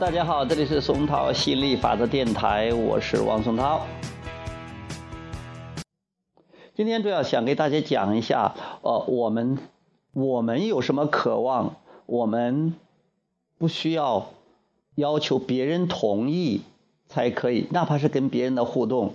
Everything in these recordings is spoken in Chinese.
大家好，这里是松涛吸引力法则电台，我是王松涛。今天主要想给大家讲一下，呃，我们我们有什么渴望，我们不需要要求别人同意才可以，哪怕是跟别人的互动。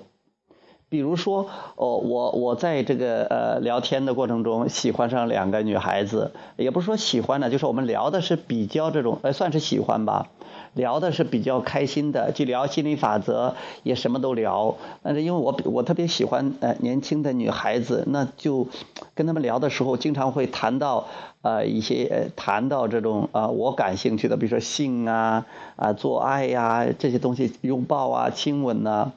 比如说，哦，我我在这个呃聊天的过程中喜欢上两个女孩子，也不是说喜欢呢，就是我们聊的是比较这种，呃，算是喜欢吧。聊的是比较开心的，就聊心理法则，也什么都聊。但是因为我我特别喜欢呃年轻的女孩子，那就跟他们聊的时候，经常会谈到呃一些谈到这种啊我感兴趣的，比如说性啊啊做爱呀这些东西，拥抱啊亲吻呐。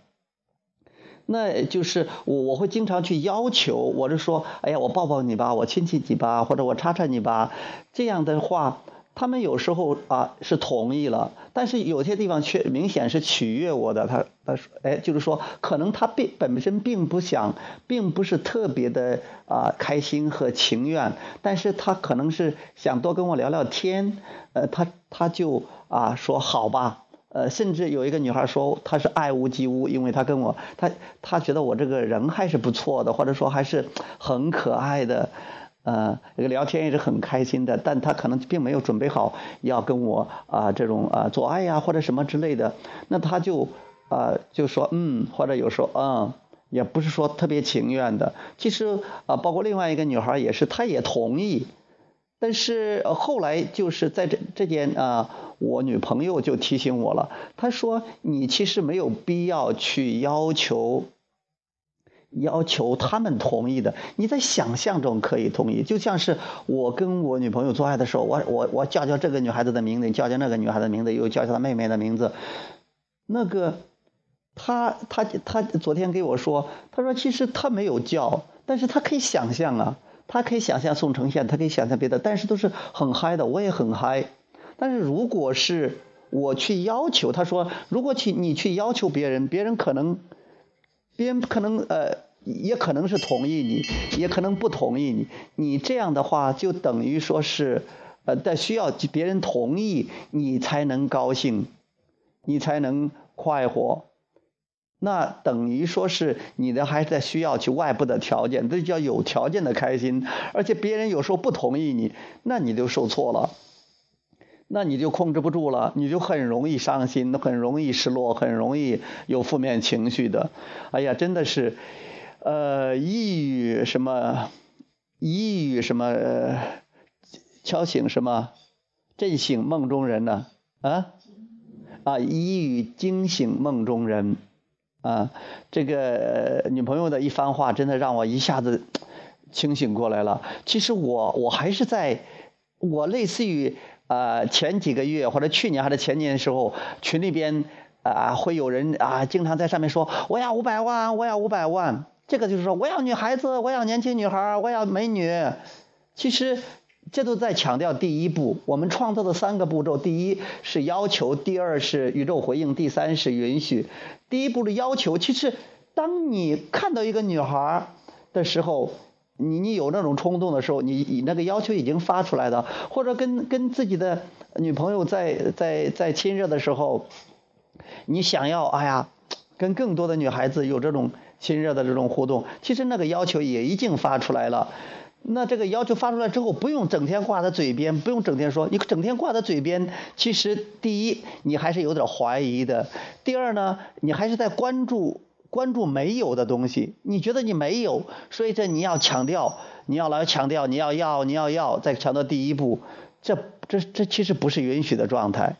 那就是我我会经常去要求，我是说，哎呀我抱抱你吧，我亲亲你吧，或者我插插你吧，这样的话。他们有时候啊是同意了，但是有些地方却明显是取悦我的。他他说，哎，就是说，可能他并本身并不想，并不是特别的啊开心和情愿，但是他可能是想多跟我聊聊天。呃，他他就啊说好吧。呃，甚至有一个女孩说，她是爱屋及乌，因为她跟我，她她觉得我这个人还是不错的，或者说还是很可爱的。呃，这个聊天也是很开心的，但他可能并没有准备好要跟我啊这种啊做爱呀或者什么之类的，那他就啊就说嗯，或者有时候嗯，也不是说特别情愿的。其实啊，包括另外一个女孩也是，她也同意，但是后来就是在这这件啊，我女朋友就提醒我了，她说你其实没有必要去要求。要求他们同意的，你在想象中可以同意，就像是我跟我女朋友做爱的时候，我我我叫叫这个女孩子的名字，叫叫那个女孩子的名字，又叫叫她妹妹的名字。那个，她她她昨天给我说，她说其实她没有叫，但是她可以想象啊，她可以想象宋承宪，她可以想象别的，但是都是很嗨的，我也很嗨。但是如果是我去要求，她说如果去你去要求别人，别人可能。别人可能呃，也可能是同意你，也可能不同意你。你这样的话，就等于说是，呃，在需要别人同意你才能高兴，你才能快活。那等于说是你的还在需要去外部的条件，这叫有条件的开心。而且别人有时候不同意你，那你就受挫了。那你就控制不住了，你就很容易伤心，很容易失落，很容易有负面情绪的。哎呀，真的是，呃，抑郁什么，抑郁什么，敲醒什么，震醒梦中人呢？啊，啊，一语惊醒梦中人。啊，这个女朋友的一番话，真的让我一下子清醒过来了。其实我我还是在，我类似于。呃，前几个月或者去年还是前年的时候，群里边啊会有人啊经常在上面说我要五百万，我要五百万。这个就是说我要女孩子，我要年轻女孩，我要美女。其实这都在强调第一步，我们创造的三个步骤：第一是要求，第二是宇宙回应，第三是允许。第一步的要求，其实当你看到一个女孩的时候。你你有那种冲动的时候，你你那个要求已经发出来的，或者跟跟自己的女朋友在在在亲热的时候，你想要哎呀，跟更多的女孩子有这种亲热的这种互动，其实那个要求也已经发出来了。那这个要求发出来之后，不用整天挂在嘴边，不用整天说，你整天挂在嘴边，其实第一你还是有点怀疑的，第二呢，你还是在关注。关注没有的东西，你觉得你没有，所以这你要强调，你要来强调，你要要，你要要，再强调第一步，这这这其实不是允许的状态，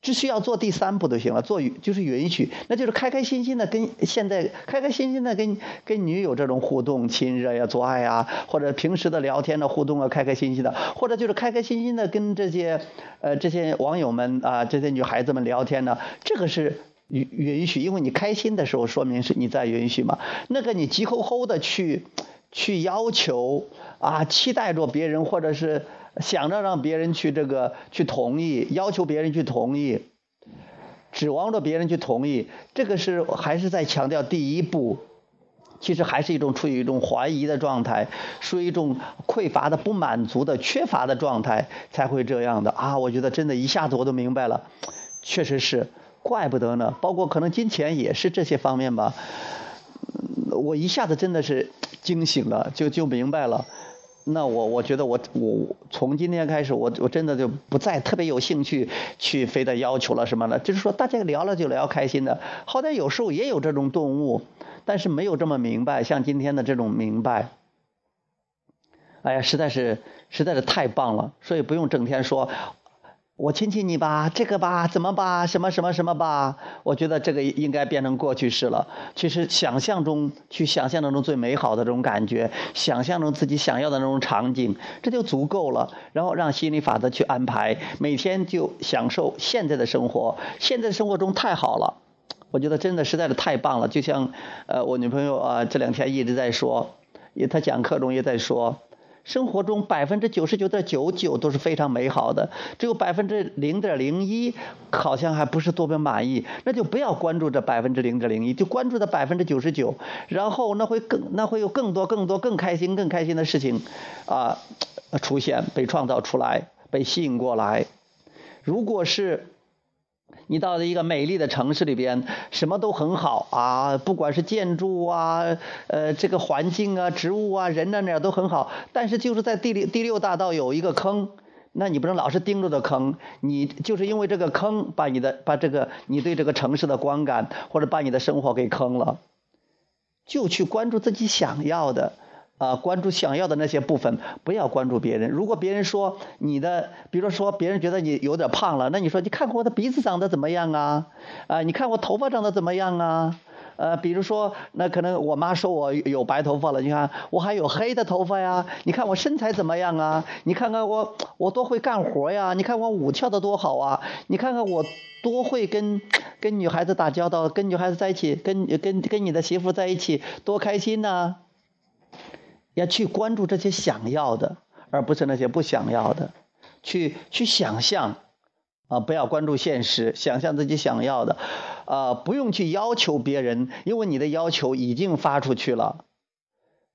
只需要做第三步就行了，做就是允许，那就是开开心心的跟现在开开心心的跟跟女友这种互动、亲热呀、做爱啊，或者平时的聊天的互动啊，开开心心的，或者就是开开心心的跟这些呃这些网友们啊，这些女孩子们聊天呢，这个是。允允许，因为你开心的时候，说明是你在允许嘛。那个你急吼吼的去去要求啊，期待着别人，或者是想着让别人去这个去同意，要求别人去同意，指望着别人去同意，这个是还是在强调第一步，其实还是一种处于一种怀疑的状态，属于一种匮乏的、不满足的、缺乏的状态，才会这样的啊！我觉得真的一下子我都明白了，确实是，怪不得呢。包括可能金钱也是这些方面吧，我一下子真的是惊醒了，就就明白了。那我我觉得我我从今天开始，我我真的就不再特别有兴趣去非得要求了什么了。就是说，大家聊了就聊开心的，好歹有时候也有这种动物，但是没有这么明白，像今天的这种明白。哎呀，实在是实在是太棒了，所以不用整天说。我亲亲你吧，这个吧，怎么吧，什么什么什么吧？我觉得这个应该变成过去式了。其实想象中去想象当中最美好的这种感觉，想象中自己想要的那种场景，这就足够了。然后让心理法则去安排，每天就享受现在的生活。现在生活中太好了，我觉得真的实在是太棒了。就像呃，我女朋友啊，这两天一直在说，也她讲课中也在说。生活中百分之九十九点九九都是非常美好的，只有百分之零点零一好像还不是多么满意，那就不要关注这百分之零点零一，就关注这百分之九十九，然后那会更那会有更多更多更开心更开心的事情啊出现被创造出来被吸引过来，如果是。你到了一个美丽的城市里边，什么都很好啊，不管是建筑啊，呃，这个环境啊，植物啊，人呢，哪都很好。但是就是在第六第六大道有一个坑，那你不能老是盯着的坑，你就是因为这个坑，把你的把这个你对这个城市的观感或者把你的生活给坑了，就去关注自己想要的。啊，关注想要的那些部分，不要关注别人。如果别人说你的，比如说别人觉得你有点胖了，那你说你看看我的鼻子长得怎么样啊？啊，你看我头发长得怎么样啊？呃，比如说那可能我妈说我有白头发了，你看我还有黑的头发呀？你看我身材怎么样啊？你看看我我多会干活呀？你看我舞跳的多好啊？你看看我多会跟跟女孩子打交道，跟女孩子在一起，跟跟跟你的媳妇在一起多开心呐！要去关注这些想要的，而不是那些不想要的。去去想象，啊，不要关注现实，想象自己想要的，啊，不用去要求别人，因为你的要求已经发出去了。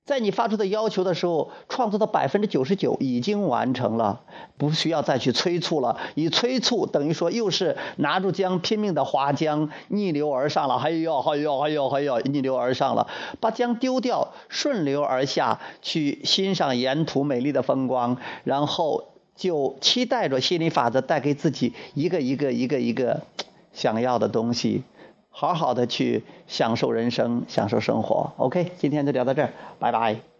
在你发出的要求的时候，创造的百分之九十九已经完成了，不需要再去催促了。一催促，等于说又是拿住江拼命的划江，逆流而上了。哎呦，哎呦，哎呦，哎呦，逆流而上了，把江丢掉，顺流而下去欣赏沿途美丽的风光，然后就期待着心理法则带给自己一个一个一个一个想要的东西。好好的去享受人生，享受生活。OK，今天就聊到这儿，拜拜。